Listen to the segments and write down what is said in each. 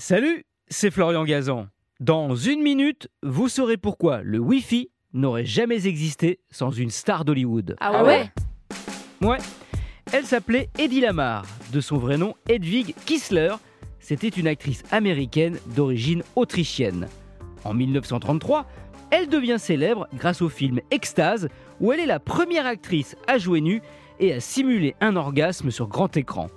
Salut, c'est Florian Gazan. Dans une minute, vous saurez pourquoi le Wi-Fi n'aurait jamais existé sans une star d'Hollywood. Ah ouais Ouais, elle s'appelait Eddie Lamar, de son vrai nom Hedwig Kissler. C'était une actrice américaine d'origine autrichienne. En 1933, elle devient célèbre grâce au film Extase, où elle est la première actrice à jouer nue et à simuler un orgasme sur grand écran.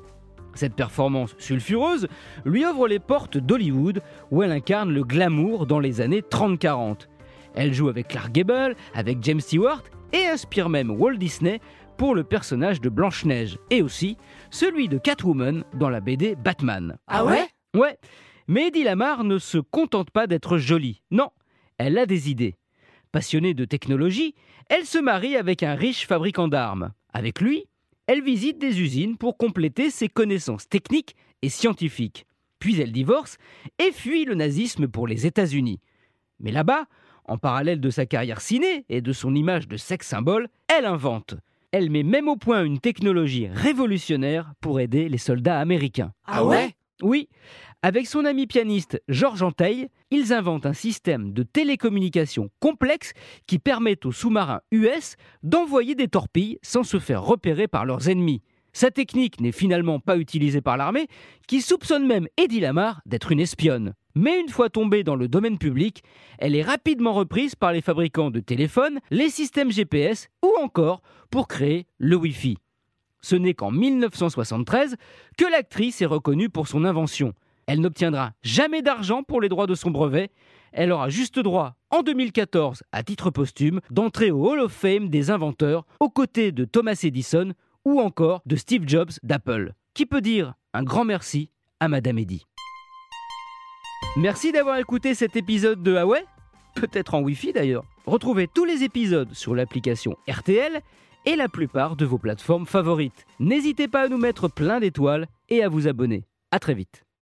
Cette performance sulfureuse lui ouvre les portes d'Hollywood, où elle incarne le glamour dans les années 30-40. Elle joue avec Clark Gable, avec James Stewart et inspire même Walt Disney pour le personnage de Blanche-Neige et aussi celui de Catwoman dans la BD Batman. Ah ouais? Ouais, mais Eddie Lamar ne se contente pas d'être jolie. Non, elle a des idées. Passionnée de technologie, elle se marie avec un riche fabricant d'armes. Avec lui, elle visite des usines pour compléter ses connaissances techniques et scientifiques. Puis elle divorce et fuit le nazisme pour les États-Unis. Mais là-bas, en parallèle de sa carrière ciné et de son image de sexe symbole, elle invente. Elle met même au point une technologie révolutionnaire pour aider les soldats américains. Ah ouais? Oui, avec son ami pianiste Georges Anteil, ils inventent un système de télécommunication complexe qui permet aux sous-marins US d'envoyer des torpilles sans se faire repérer par leurs ennemis. Sa technique n'est finalement pas utilisée par l'armée, qui soupçonne même Eddie Lamar d'être une espionne. Mais une fois tombée dans le domaine public, elle est rapidement reprise par les fabricants de téléphones, les systèmes GPS ou encore pour créer le Wi-Fi. Ce n'est qu'en 1973 que l'actrice est reconnue pour son invention. Elle n'obtiendra jamais d'argent pour les droits de son brevet. Elle aura juste droit, en 2014, à titre posthume, d'entrer au Hall of Fame des inventeurs aux côtés de Thomas Edison ou encore de Steve Jobs d'Apple. Qui peut dire un grand merci à Madame Eddy? Merci d'avoir écouté cet épisode de Huawei, peut-être en Wi-Fi d'ailleurs. Retrouvez tous les épisodes sur l'application RTL et la plupart de vos plateformes favorites. N'hésitez pas à nous mettre plein d'étoiles et à vous abonner. À très vite.